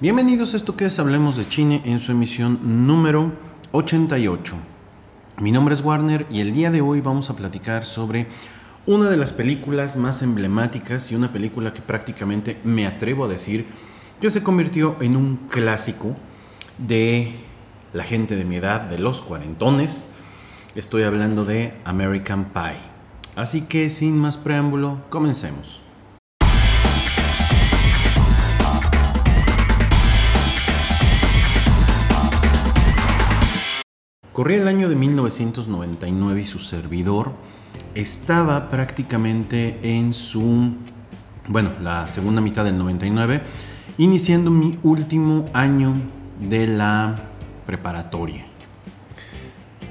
Bienvenidos a esto que es Hablemos de Chine en su emisión número 88. Mi nombre es Warner y el día de hoy vamos a platicar sobre una de las películas más emblemáticas y una película que prácticamente me atrevo a decir que se convirtió en un clásico de la gente de mi edad, de los cuarentones. Estoy hablando de American Pie. Así que sin más preámbulo, comencemos. Corría el año de 1999 y su servidor estaba prácticamente en su, bueno, la segunda mitad del 99, iniciando mi último año de la preparatoria.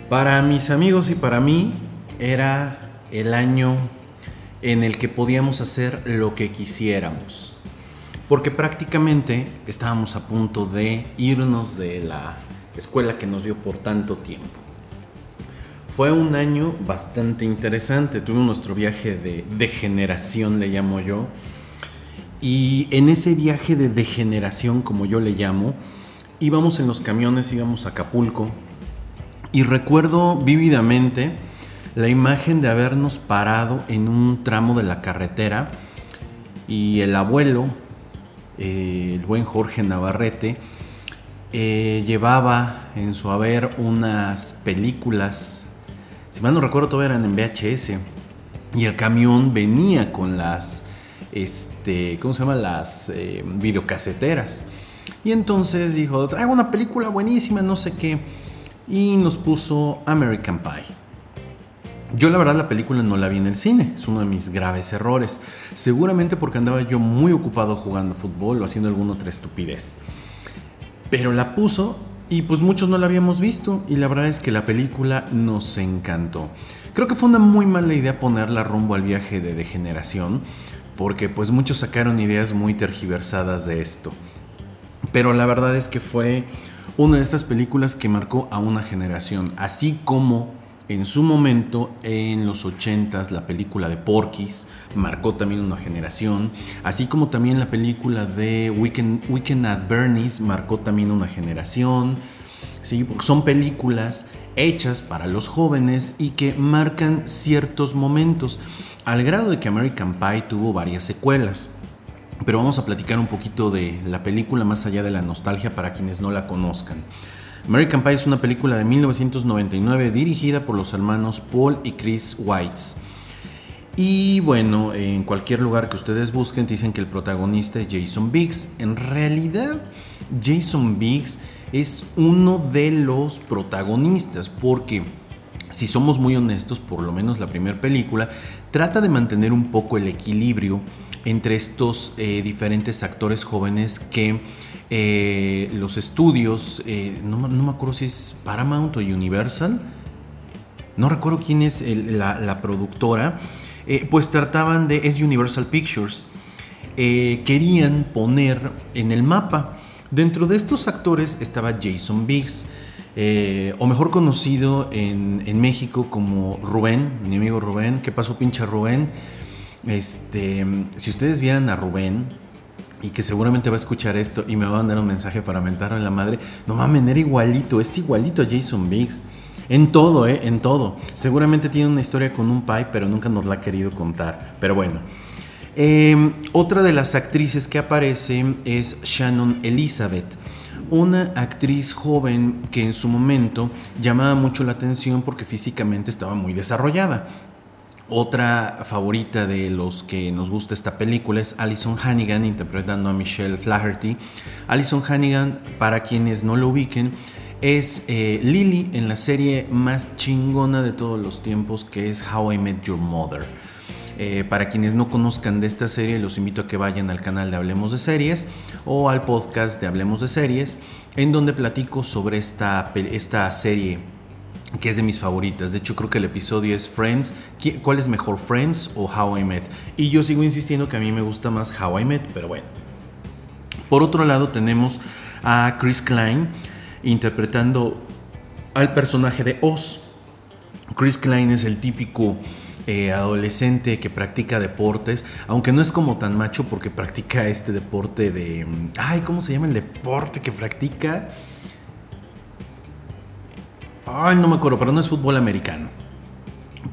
Para mis amigos y para mí era el año en el que podíamos hacer lo que quisiéramos, porque prácticamente estábamos a punto de irnos de la escuela que nos dio por tanto tiempo. Fue un año bastante interesante, tuvimos nuestro viaje de degeneración, le llamo yo, y en ese viaje de degeneración, como yo le llamo, íbamos en los camiones, íbamos a Acapulco, y recuerdo vívidamente la imagen de habernos parado en un tramo de la carretera y el abuelo, eh, el buen Jorge Navarrete, eh, llevaba en su haber unas películas, si mal no recuerdo todavía eran en VHS, y el camión venía con las, este, ¿cómo se llama? Las eh, videocaseteras. Y entonces dijo, traigo una película buenísima, no sé qué, y nos puso American Pie. Yo la verdad la película no la vi en el cine, es uno de mis graves errores, seguramente porque andaba yo muy ocupado jugando fútbol o haciendo alguna otra estupidez. Pero la puso y pues muchos no la habíamos visto y la verdad es que la película nos encantó. Creo que fue una muy mala idea ponerla rumbo al viaje de degeneración porque pues muchos sacaron ideas muy tergiversadas de esto. Pero la verdad es que fue una de estas películas que marcó a una generación, así como en su momento, en los 80s, la película de Porky's marcó también una generación, así como también la película de Weekend, Weekend at Bernie's marcó también una generación. ¿sí? Son películas hechas para los jóvenes y que marcan ciertos momentos, al grado de que American Pie tuvo varias secuelas. Pero vamos a platicar un poquito de la película más allá de la nostalgia para quienes no la conozcan. American Pie es una película de 1999 dirigida por los hermanos Paul y Chris Weitz. Y bueno, en cualquier lugar que ustedes busquen dicen que el protagonista es Jason Biggs. En realidad, Jason Biggs es uno de los protagonistas porque, si somos muy honestos, por lo menos la primera película, trata de mantener un poco el equilibrio entre estos eh, diferentes actores jóvenes que eh, los estudios, eh, no, me acuerdo si es Paramount o Universal, no recuerdo quién es la, productora, pues trataban de, es Universal Pictures, querían poner en el mapa. Dentro de estos actores estaba Jason Biggs, o mejor conocido en, en, México como Rubén, mi amigo Rubén. ¿Qué pasó, pinche Rubén? Este, si ustedes vieran a Rubén, y que seguramente va a escuchar esto y me va a mandar un mensaje para mentarlo en la madre, no mames, era igualito, es igualito a Jason Biggs. En todo, ¿eh? En todo. Seguramente tiene una historia con un pai, pero nunca nos la ha querido contar. Pero bueno. Em, otra de las actrices que aparece es Shannon Elizabeth. Una actriz joven que en su momento llamaba mucho la atención porque físicamente estaba muy desarrollada. Otra favorita de los que nos gusta esta película es Alison Hannigan interpretando a Michelle Flaherty. Alison Hannigan, para quienes no lo ubiquen, es eh, Lily en la serie más chingona de todos los tiempos que es How I Met Your Mother. Eh, para quienes no conozcan de esta serie, los invito a que vayan al canal de Hablemos de Series o al podcast de Hablemos de Series, en donde platico sobre esta, esta serie que es de mis favoritas. De hecho, creo que el episodio es Friends. ¿Cuál es mejor, Friends o How I Met? Y yo sigo insistiendo que a mí me gusta más How I Met, pero bueno. Por otro lado, tenemos a Chris Klein interpretando al personaje de Oz. Chris Klein es el típico eh, adolescente que practica deportes, aunque no es como tan macho porque practica este deporte de... Ay, ¿cómo se llama el deporte que practica? Ay, no me acuerdo, pero no es fútbol americano.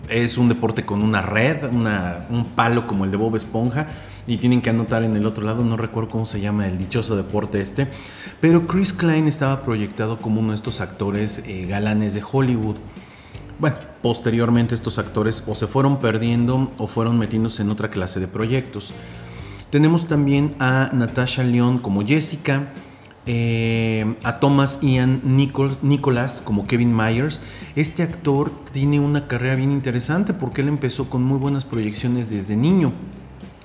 Es un deporte con una red, un palo como el de Bob Esponja y tienen que anotar en el otro lado, no recuerdo cómo se llama el dichoso deporte este, pero Chris Klein estaba proyectado como uno de estos actores eh, galanes de Hollywood. Bueno, posteriormente estos actores o se fueron perdiendo o fueron metiéndose en otra clase de proyectos. Tenemos también a Natasha León como Jessica, eh, a Thomas Ian Nicholas como Kevin Myers. Este actor tiene una carrera bien interesante porque él empezó con muy buenas proyecciones desde niño.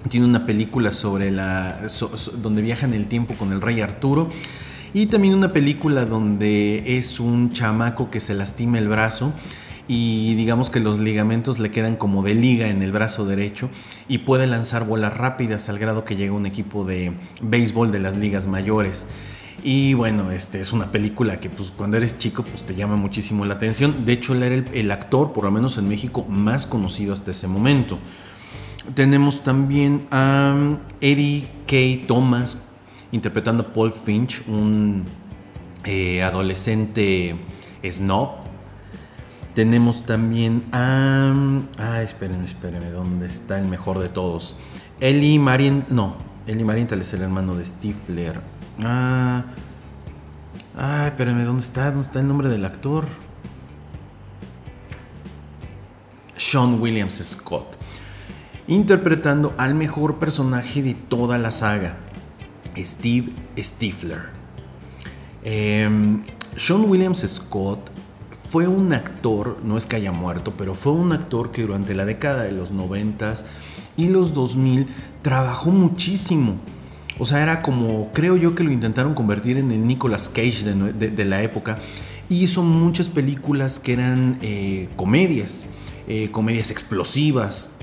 Tiene una película sobre la donde viaja en el tiempo con el rey Arturo y también una película donde es un chamaco que se lastima el brazo y digamos que los ligamentos le quedan como de liga en el brazo derecho y puede lanzar bolas rápidas al grado que llega un equipo de béisbol de las ligas mayores. Y bueno, este es una película que pues cuando eres chico pues te llama muchísimo la atención. De hecho, él era el actor, por lo menos en México, más conocido hasta ese momento. Tenemos también a Eddie K. Thomas interpretando a Paul Finch, un eh, adolescente snob. Tenemos también a. Ah, espérenme, espérenme, ¿dónde está el mejor de todos? Ellie Marien. No, Ellie Marienthal es el hermano de Stifler. Ah. Ah, espérenme, ¿dónde está? ¿Dónde está el nombre del actor? Sean Williams Scott interpretando al mejor personaje de toda la saga, Steve Stifler. Em, Sean Williams Scott fue un actor, no es que haya muerto, pero fue un actor que durante la década de los 90 y los 2000 trabajó muchísimo. O sea, era como, creo yo que lo intentaron convertir en el Nicolas Cage de, la época. Y hizo muchas películas que eran eh, comedias, eh, comedias explosivas,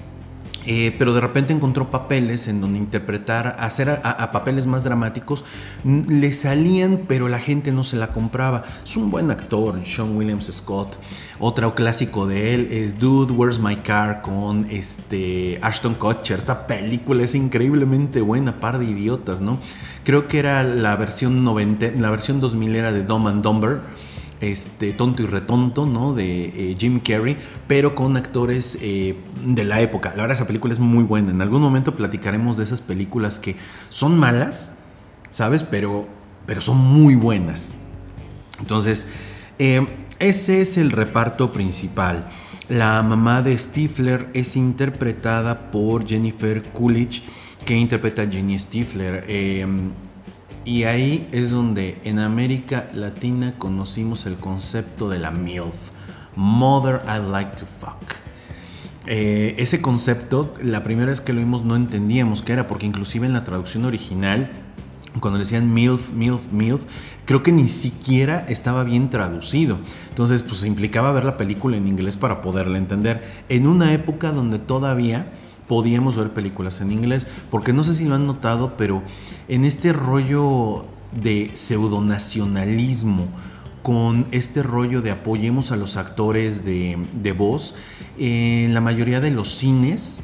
eh, pero de repente encontró papeles en donde interpretar, hacer a, papeles más dramáticos, le salían, pero la gente no se la compraba. Es un buen actor, Sean Williams Scott. Otro clásico de él es Dude, Where's My Car con este Ashton Kutcher. Esta película es increíblemente buena, par de idiotas, ¿no? Creo que era la versión 90, la versión 2000 era de Dumb and Dumber este, tonto y retonto, ¿no? De eh, Jim Carrey, pero con actores eh, de la época. La verdad, esa película es muy buena. En algún momento platicaremos de esas películas que son malas, ¿sabes? Pero, pero son muy buenas. Entonces, eh, ese es el reparto principal. La mamá de Stifler es interpretada por Jennifer Coolidge, que interpreta a Jenny Stifler. Y ahí es donde en América Latina conocimos el concepto de la MILF, Mother I Like to Fuck. Eh, ese concepto, la primera vez que lo vimos no entendíamos qué era, porque inclusive en la traducción original, cuando decían MILF, MILF, MILF, creo que ni siquiera estaba bien traducido. Entonces, pues implicaba ver la película en inglés para poderla entender. En una época donde todavía podíamos ver películas en inglés, porque no sé si lo han notado, pero en este rollo de pseudonacionalismo, con este rollo de apoyemos a los actores de, de voz, en la mayoría de los cines,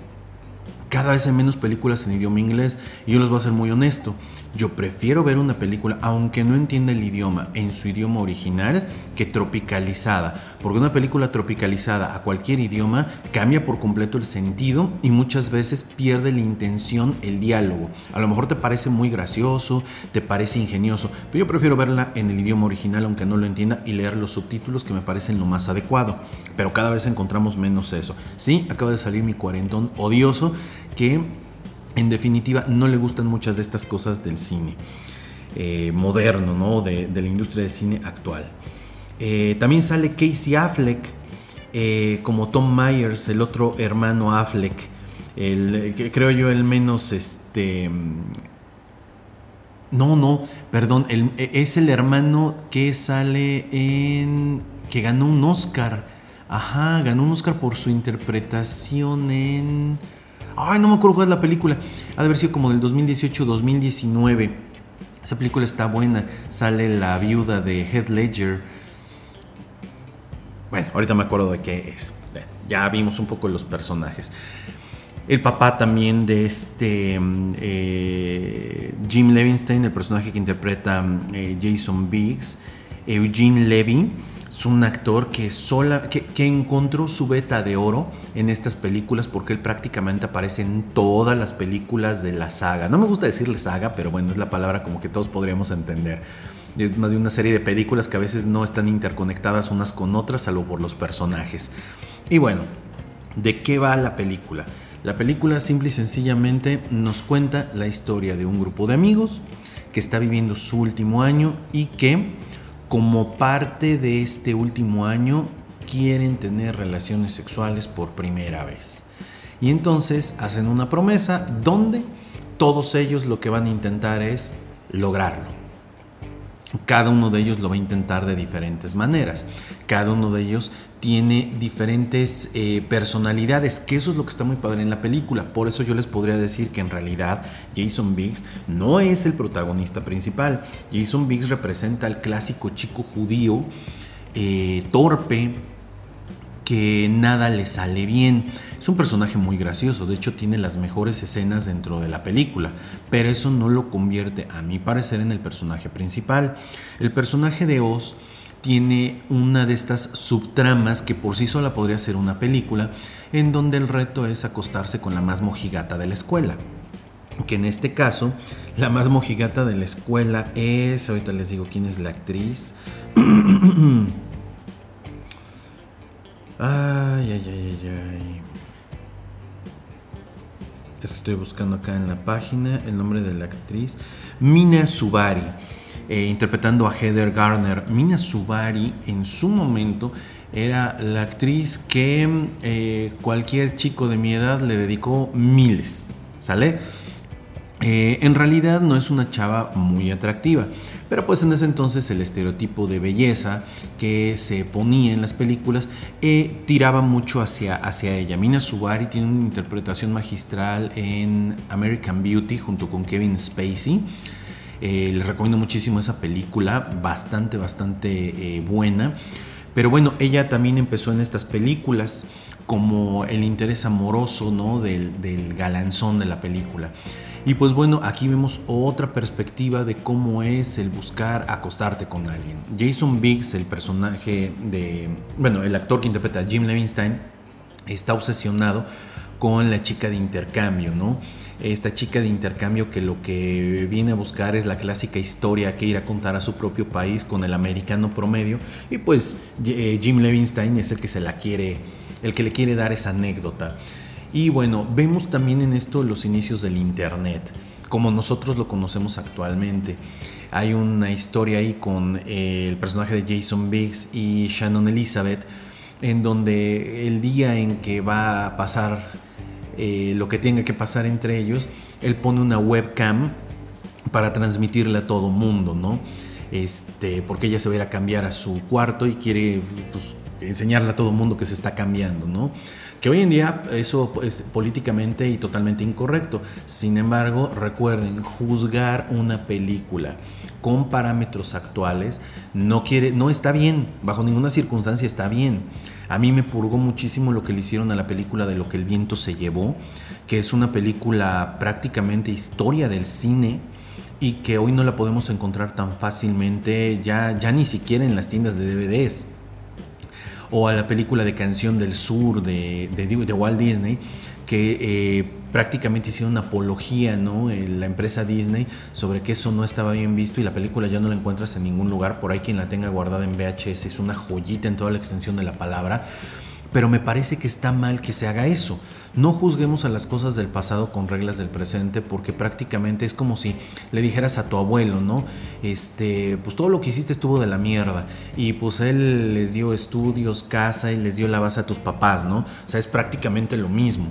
cada vez hay menos películas en idioma inglés, y yo les voy a ser muy honesto. Yo prefiero ver una película, aunque no entienda el idioma, en su idioma original que tropicalizada. Porque una película tropicalizada a cualquier idioma cambia por completo el sentido y muchas veces pierde la intención el diálogo. A lo mejor te parece muy gracioso, te parece ingenioso, pero yo prefiero verla en el idioma original aunque no lo entienda y leer los subtítulos que me parecen lo más adecuado. Pero cada vez encontramos menos eso. Sí, acaba de salir mi cuarentón odioso que en definitiva no le gustan muchas de estas cosas del cine eh, moderno, ¿no? De, la industria del cine actual. Eh, también sale Casey Affleck eh, como Tom Myers, el otro hermano Affleck, el, creo yo el menos este... No, no, perdón, es el hermano que sale en... que ganó un Oscar. Ajá, ganó un Oscar por su interpretación en... Ay, no me acuerdo cuál es la película. Ha de haber sido como del 2018-2019. Esa película está buena. Sale la viuda de Heath Ledger. Bueno, ahorita me acuerdo de qué es. ya vimos un poco los personajes. El papá también de este mm, eh, Jim Levinstein, el personaje que interpreta mm, eh, Jason Biggs, Eugene Levy, es un actor que, sola, que, que, encontró su beta de oro en estas películas porque él prácticamente aparece en todas las películas de la saga. No me gusta decirle saga, pero bueno, es la palabra como que todos podríamos entender. Es más de una serie de películas que a veces no están interconectadas unas con otras, salvo por los personajes. Y bueno, ¿de qué va la película? La película simple y sencillamente nos cuenta la historia de un grupo de amigos que está viviendo su último año y que como parte de este último año quieren tener relaciones sexuales por primera vez. Y entonces hacen una promesa donde todos ellos lo que van a intentar es lograrlo. Cada uno de ellos lo va a intentar de diferentes maneras. Cada uno de ellos tiene diferentes eh, personalidades, que eso es lo que está muy padre en la película. Por eso yo les podría decir que en realidad Jason Biggs no es el protagonista principal. Jason Biggs representa al clásico chico judío, eh, torpe, que nada le sale bien. Es un personaje muy gracioso, de hecho tiene las mejores escenas dentro de la película, pero eso no lo convierte, a mi parecer, en el personaje principal. El personaje de Oz tiene una de estas subtramas que por sí sola podría ser una película, en donde el reto es acostarse con la más mojigata de la escuela. Que en este caso, la más mojigata de la escuela es, ahorita les digo quién es la actriz. Ay, ay, ay, ay, ay. Estoy buscando acá en la página el nombre de la actriz. Mina Subari, eh, interpretando a Heather Garner. Mina Subari en su momento era la actriz que eh, cualquier chico de mi edad le dedicó miles. ¿Sale? Eh, en realidad no es una chava muy atractiva, pero pues en ese entonces el estereotipo de belleza que se ponía en las películas tiraba mucho hacia, hacia ella. Mina Subari tiene una interpretación magistral en American Beauty junto con Kevin Spacey. Eh, les recomiendo muchísimo esa película, bastante, bastante buena. Pero bueno, ella también empezó en estas películas como el interés amoroso ¿no? del, del galanzón de la película. Y pues bueno, aquí vemos otra perspectiva de cómo es el buscar acostarte con alguien. Jason Biggs, el personaje de, bueno, el actor que interpreta a Jim Levinstein, está obsesionado con la chica de intercambio, ¿no? Esta chica de intercambio que lo que viene a buscar es la clásica historia que ir a contar a su propio país con el americano promedio y pues eh, Jim Levinstein es el que se la quiere, el que le quiere dar esa anécdota. Y bueno, vemos también en esto los inicios del Internet, como nosotros lo conocemos actualmente. Hay una historia ahí con eh, el personaje de Jason Biggs y Shannon Elizabeth, en donde el día en que va a pasar eh, lo que tenga que pasar entre ellos, él pone una webcam para transmitirle a todo mundo, ¿no? Este, porque ella se va a ir a cambiar a su cuarto y quiere pues, enseñarle a todo mundo que se está cambiando, ¿no? Que hoy en día eso es políticamente y totalmente incorrecto. Sin embargo, recuerden, juzgar una película con parámetros actuales no quiere no está bien, bajo ninguna circunstancia está bien. A mí me purgó muchísimo lo que le hicieron a la película de lo que el viento se llevó, que es una película prácticamente historia del cine y que hoy no la podemos encontrar tan fácilmente ya ya ni siquiera en las tiendas de DVDs o a la película de Canción del Sur de, Walt Disney, que eh, prácticamente hicieron una apología, ¿no? la empresa Disney, sobre que eso no estaba bien visto y la película ya no la encuentras en ningún lugar, por ahí quien la tenga guardada en VHS es una joyita en toda la extensión de la palabra, pero me parece que está mal que se haga eso. No juzguemos a las cosas del pasado con reglas del presente porque prácticamente es como si le dijeras a tu abuelo, ¿no? Este, pues todo lo que hiciste estuvo de la mierda y pues él les dio estudios, casa y les dio la base a tus papás, ¿no? O sea, es prácticamente lo mismo.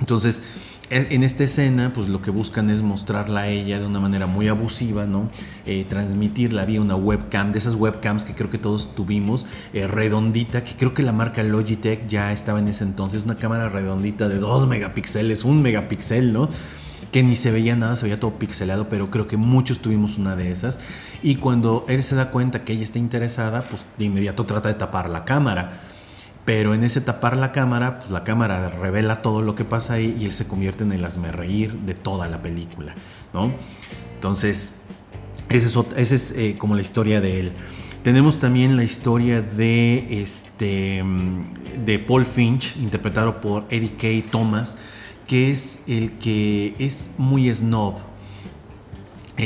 Entonces, en esta escena, pues lo que buscan es mostrarla a ella de una manera muy abusiva, ¿no? Eh, transmitirla vía una webcam, de esas webcams que creo que todos tuvimos, eh, redondita, que creo que la marca Logitech ya estaba en ese entonces, una cámara redondita de 2 megapíxeles, un megapíxel, ¿no? que ni se veía nada, se veía todo pixelado, pero creo que muchos tuvimos una de esas. Y cuando él se da cuenta que ella está interesada, pues de inmediato trata de tapar la cámara pero en ese tapar la cámara, pues la cámara revela todo lo que pasa ahí y él se convierte en el reír de toda la película, ¿no? Entonces, esa es, es eh, como la historia de él. Tenemos también la historia de, este, de Paul Finch, interpretado por Eddie K. Thomas, que es el que es muy snob,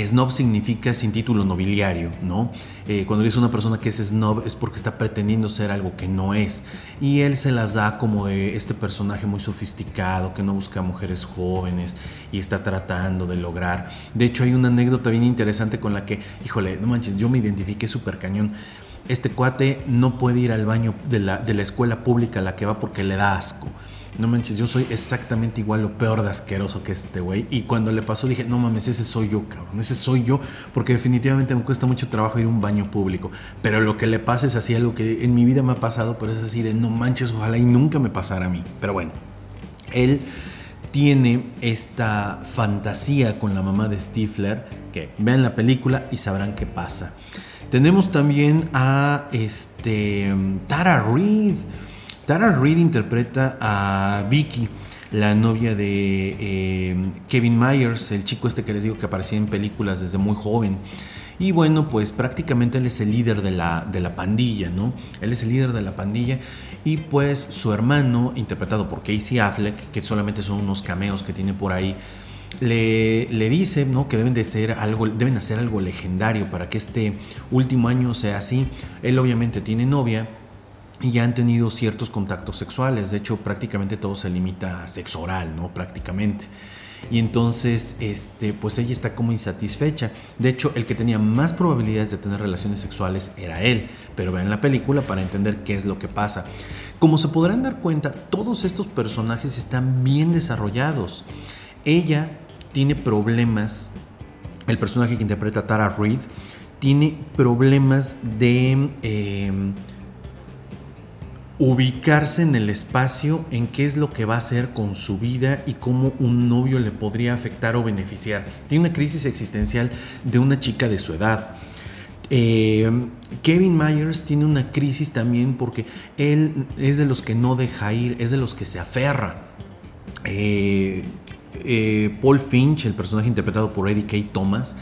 Snob significa sin título nobiliario, ¿no? Eh, cuando eres una persona que es snob es porque está pretendiendo ser algo que no es. Y él se las da como de este personaje muy sofisticado que no busca mujeres jóvenes y está tratando de lograr. De hecho, hay una anécdota bien interesante con la que, híjole, no manches, yo me identifiqué súper cañón. Este cuate no puede ir al baño de la, de la escuela pública a la que va porque le da asco no manches, yo soy exactamente igual lo peor de asqueroso que este güey. Y cuando le pasó dije, no mames, ese soy yo, cabrón, ese soy yo, porque definitivamente me cuesta mucho trabajo ir a un baño público. Pero lo que le pasa es así algo que en mi vida me ha pasado, pero es así de, no manches, ojalá y nunca me pasara a mí. Pero bueno, él tiene esta fantasía con la mamá de Stifler, que vean la película y sabrán qué pasa. Tenemos también a este, Tara Reid Tara Reid interpreta a Vicky, la novia de eh, Kevin Myers, el chico este que les digo que aparecía en películas desde muy joven. Y bueno, pues prácticamente él es el líder de la, de la pandilla, ¿no? Él es el líder de la pandilla y pues su hermano, interpretado por Casey Affleck, que solamente son unos cameos que tiene por ahí, le, le, dice ¿no? que deben de ser algo, deben hacer algo legendario para que este último año sea así. Él obviamente tiene novia, y ya han tenido ciertos contactos sexuales. De hecho, prácticamente todo se limita a sexo oral, ¿no? Prácticamente. Y entonces, este, pues ella está como insatisfecha. De hecho, el que tenía más probabilidades de tener relaciones sexuales era él. Pero vean la película para entender qué es lo que pasa. Como se podrán dar cuenta, todos estos personajes están bien desarrollados. Ella tiene problemas. El personaje que interpreta Tara Reid tiene problemas de... Eh, ubicarse en el espacio, en qué es lo que va a hacer con su vida y cómo un novio le podría afectar o beneficiar. Tiene una crisis existencial de una chica de su edad. Eh, Kevin Myers tiene una crisis también porque él es de los que no deja ir, es de los que se aferra. Eh, eh, Paul Finch, el personaje interpretado por Eddie K. Thomas,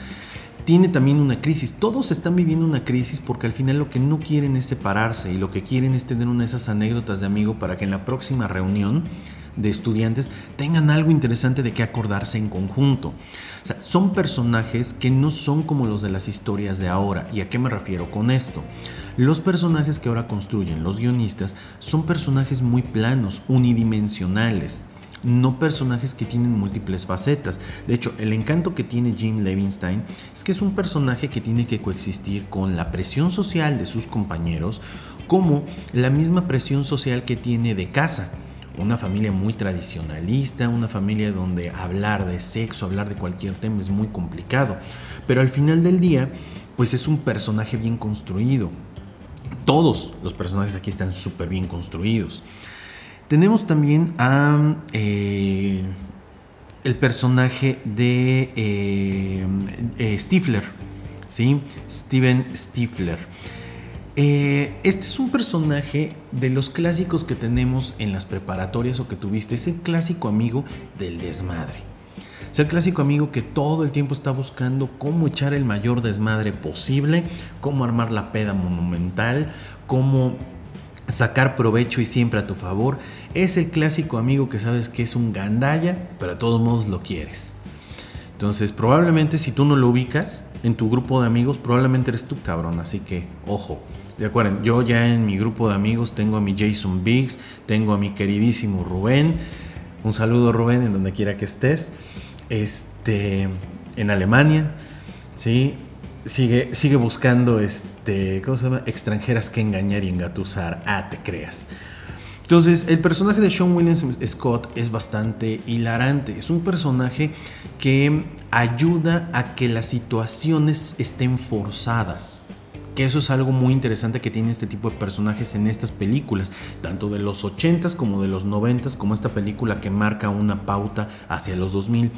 tiene también una crisis. Todos están viviendo una crisis porque al final lo que no quieren es separarse y lo que quieren es tener una de esas anécdotas de amigo para que en la próxima reunión de estudiantes tengan algo interesante de qué acordarse en conjunto. O sea, son personajes que no son como los de las historias de ahora. ¿Y a qué me refiero con esto? Los personajes que ahora construyen los guionistas son personajes muy planos, unidimensionales no personajes que tienen múltiples facetas. De hecho, el encanto que tiene Jim Levinstein es que es un personaje que tiene que coexistir con la presión social de sus compañeros, como la misma presión social que tiene de casa. Una familia muy tradicionalista, una familia donde hablar de sexo, hablar de cualquier tema es muy complicado. Pero al final del día, pues es un personaje bien construido. Todos los personajes aquí están súper bien construidos. Tenemos también a eh, el personaje de eh, eh, Stifler, ¿sí? Steven Stifler. este es un personaje de los clásicos que tenemos en las preparatorias o que tuviste. Es el clásico amigo del desmadre. Es el clásico amigo que todo el tiempo está buscando cómo echar el mayor desmadre posible, cómo armar la peda monumental, cómo sacar provecho y siempre a tu favor. Es el clásico amigo que sabes que es un gandalla, pero de todos modos lo quieres. Entonces, probablemente si tú no lo ubicas en tu grupo de amigos, probablemente eres tú, cabrón. Así que, ojo. De acuerdo, yo ya en mi grupo de amigos tengo a mi Jason Biggs, tengo a mi queridísimo Rubén. Un saludo, Rubén, en donde quiera que estés. Este, en Alemania, ¿sí? sigue, sigue buscando este, ¿cómo se llama? extranjeras que engañar y engatusar. Ah, te creas. Entonces, el personaje de Sean Williams Scott es bastante hilarante. Es un personaje que ayuda a que las situaciones estén forzadas. Que eso es algo muy interesante que tiene este tipo de personajes en estas películas, tanto de los 80s como de los 90s, como esta película que marca una pauta hacia los 2000.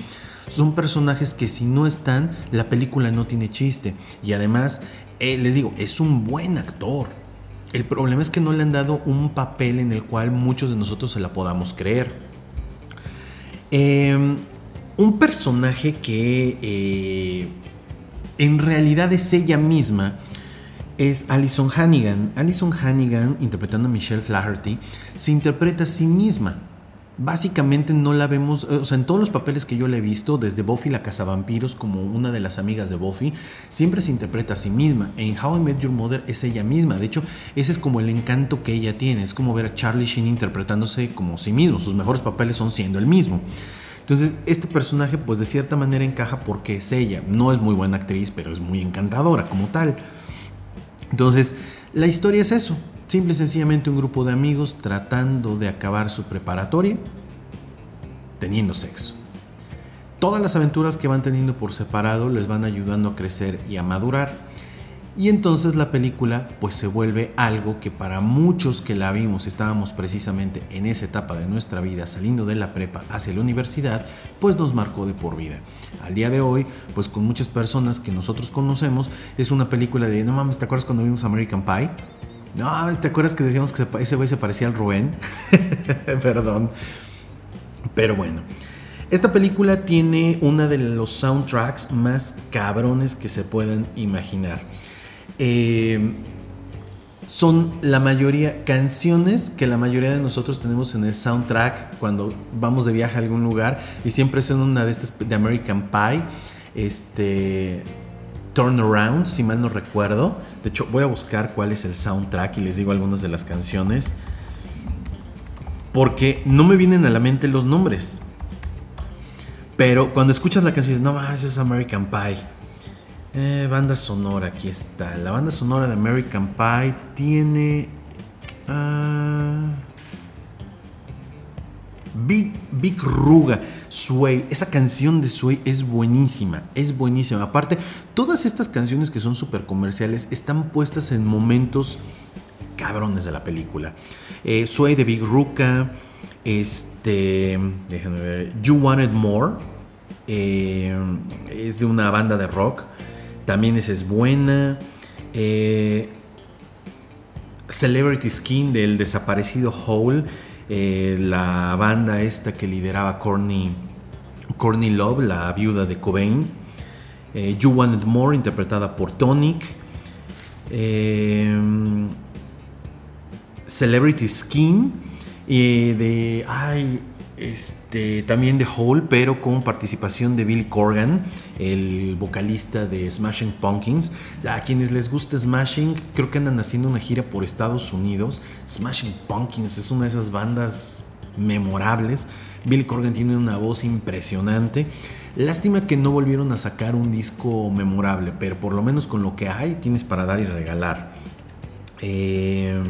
Son personajes que si no están, la película no tiene chiste. Y además, eh, les digo, es un buen actor. El problema es que no le han dado un papel en el cual muchos de nosotros se la podamos creer. Em, un personaje que eh, en realidad es ella misma es Alison Hannigan. Alison Hannigan, interpretando a Michelle Flaherty, se interpreta a sí misma. Básicamente no la vemos, eh, o sea, en todos los papeles que yo le he visto, desde Buffy la cazavampiros como una de las amigas de Buffy, siempre se interpreta a sí misma. En How I Met Your Mother es ella misma. De hecho, ese es como el encanto que ella tiene. Es como ver a Charlie Sheen interpretándose como sí mismo. Sus mejores papeles son siendo el mismo. Entonces, este personaje, pues de cierta manera encaja porque es ella. No es muy buena actriz, pero es muy encantadora como tal. Entonces, la historia es eso. Simple y sencillamente un grupo de amigos tratando de acabar su preparatoria teniendo sexo. Todas las aventuras que van teniendo por separado les van ayudando a crecer y a madurar. Y entonces la película pues se vuelve algo que para muchos que la vimos, estábamos precisamente en esa etapa de nuestra vida saliendo de la prepa hacia la universidad, pues nos marcó de por vida. Al día de hoy, pues con muchas personas que nosotros conocemos, es una película de, no mames, ¿te acuerdas cuando vimos American Pie? No, ¿te acuerdas que decíamos que ese güey se parecía al Rubén? Perdón. Pero bueno. Esta película tiene uno de los soundtracks más cabrones que se puedan imaginar. Eh, son la mayoría canciones que la mayoría de nosotros tenemos en el soundtrack cuando vamos de viaje a algún lugar y siempre son una de estas de American Pie, este Turnaround, si mal no recuerdo. De hecho, voy a buscar cuál es el soundtrack y les digo algunas de las canciones porque no me vienen a la mente los nombres. Pero cuando escuchas la canción dices, no, eso es American Pie. Eh, banda sonora, aquí está. La banda sonora de American Pie tiene. Uh, Big, Big Ruga, Sway. Esa canción de Sway es buenísima, es buenísima. Aparte, todas estas canciones que son súper comerciales están puestas en momentos cabrones de la película. Eh, Sway de Big Ruka, este, déjenme ver, You Wanted More, eh, es de una banda de rock. También esa es buena. Eh, Celebrity Skin del desaparecido Hole. Eh, la banda esta que lideraba Courtney, Love, la viuda de Cobain. Eh, you Wanted More, interpretada por Tonic. Celebrity Skin. de. Ay, este, también de Hole, pero con participación de Bill Corgan, el vocalista de Smashing Pumpkins. a quienes les gusta Smashing, creo que andan haciendo una gira por Estados Unidos. Smashing Pumpkins es una de esas bandas memorables. Bill Corgan tiene una voz impresionante. Lástima que no volvieron a sacar un disco memorable, pero por lo menos con lo que hay tienes para dar y regalar. Eh,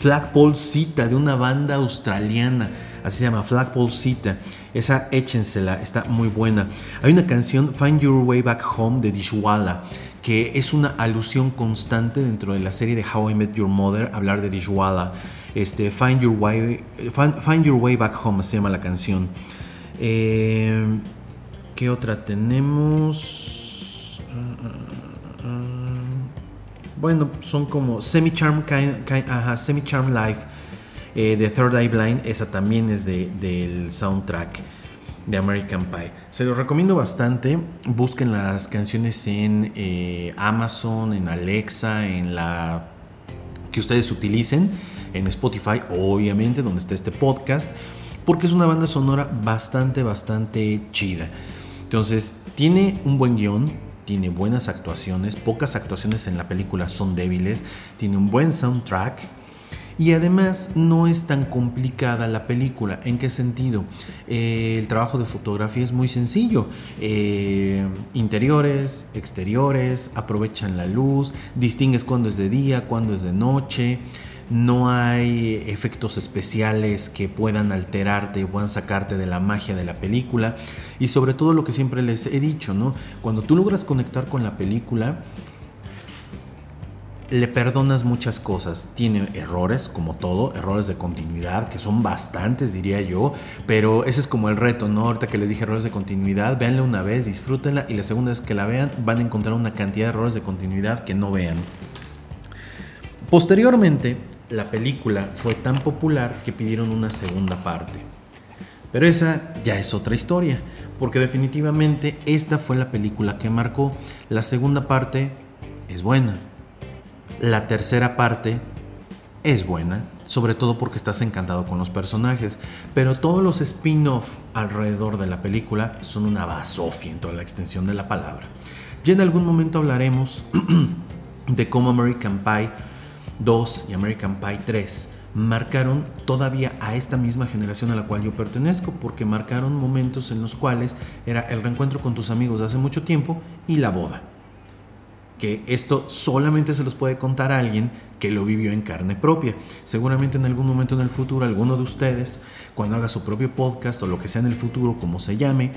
Flagpole Cita de una banda australiana. Así se llama Flagpole Cita. Esa échensela, está muy buena. Hay una canción, Find Your Way Back Home de Dishwalla, que es una alusión constante dentro de la serie de How I Met Your Mother, hablar de Dishwalla. Este, Find, Your Way, Find, Your Way Back Home se llama la canción. Eh, ¿Qué otra tenemos? Bueno, son como Semi-Charm Semi Life eh, de Third Eye Blind. Esa también es de, del soundtrack de American Pie. Se los recomiendo bastante. Busquen las canciones en eh, Amazon, en Alexa, en la que ustedes utilicen, en Spotify, obviamente, donde está este podcast, porque es una banda sonora bastante, bastante chida. Entonces, tiene un buen guion, tiene buenas actuaciones, pocas actuaciones en la película son débiles, tiene un buen soundtrack y además no es tan complicada la película. ¿En qué sentido? Eh, el trabajo de fotografía es muy sencillo. Eh, interiores, exteriores, aprovechan la luz, distingues cuándo es de día, cuándo es de noche no hay efectos especiales que puedan alterarte, puedan sacarte de la magia de la película y sobre todo lo que siempre les he dicho, ¿no? Cuando tú logras conectar con la película, le perdonas muchas cosas. Tiene errores, como todo, errores de continuidad, que son bastantes, diría yo, pero ese es como el reto, ¿no? Ahorita que les dije errores de continuidad, véanla una vez, disfrútenla y la segunda vez que la vean van a encontrar una cantidad de errores de continuidad que no vean. Posteriormente, la película fue tan popular que pidieron una segunda parte. Pero esa ya es otra historia, porque definitivamente esta fue la película que marcó. La segunda parte es buena. La tercera parte es buena, sobre todo porque estás encantado con los personajes, pero todos los spin-off alrededor de la película son una basofia en toda la extensión de la palabra. Ya en algún momento hablaremos de cómo American Pie 2 y American Pie 3 marcaron todavía a esta misma generación a la cual yo pertenezco, porque marcaron momentos en los cuales era el reencuentro con tus amigos de hace mucho tiempo y la boda. Que esto solamente se los puede contar a alguien que lo vivió en carne propia. Seguramente en algún momento en el futuro, alguno de ustedes, cuando haga su propio podcast o lo que sea en el futuro, como se llame,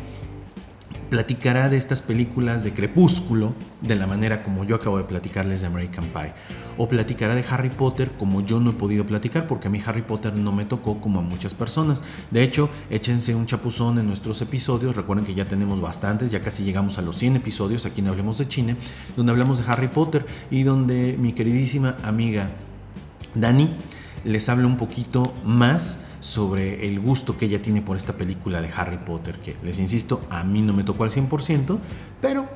platicará de estas películas de Crepúsculo de la manera como yo acabo de platicarles de American Pie. O platicará de Harry Potter como yo no he podido platicar porque a mí Harry Potter no me tocó como a muchas personas. De hecho, échense un chapuzón en nuestros episodios. Recuerden que ya tenemos bastantes, ya casi llegamos a los 100 episodios aquí en Hablemos de China, donde hablamos de Harry Potter y donde mi queridísima amiga Dani les habla un poquito más sobre el gusto que ella tiene por esta película de Harry Potter, que les insisto, a mí no me tocó al 100%, pero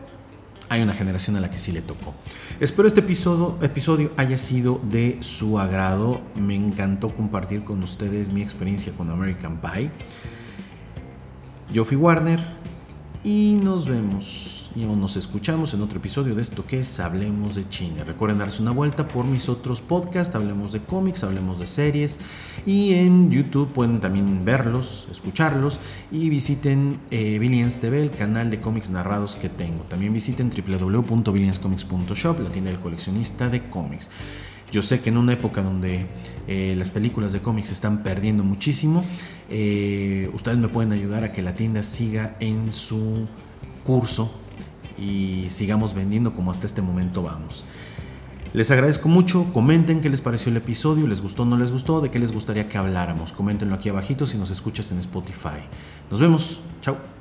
hay una generación a la que sí le tocó. Espero este episodio, episodio haya sido de su agrado. Me encantó compartir con ustedes mi experiencia con American Pie. Yo fui Warner y nos vemos y nos escuchamos en otro episodio de esto que es Hablemos de China. Recuerden darse una vuelta por mis otros podcasts, Hablemos de cómics, Hablemos de series y en YouTube pueden también verlos, escucharlos y visiten eh, Billions TV, el canal de cómics narrados que tengo. También visiten www.billionscomics.shop, la tienda del coleccionista de cómics. Yo sé que en una época donde eh, las películas de cómics se están perdiendo muchísimo, eh, ustedes me pueden ayudar a que la tienda siga en su curso y sigamos vendiendo como hasta este momento vamos. Les agradezco mucho, comenten qué les pareció el episodio, les gustó o no les gustó, de qué les gustaría que habláramos. Coméntenlo aquí abajito si nos escuchas en Spotify. Nos vemos, chao.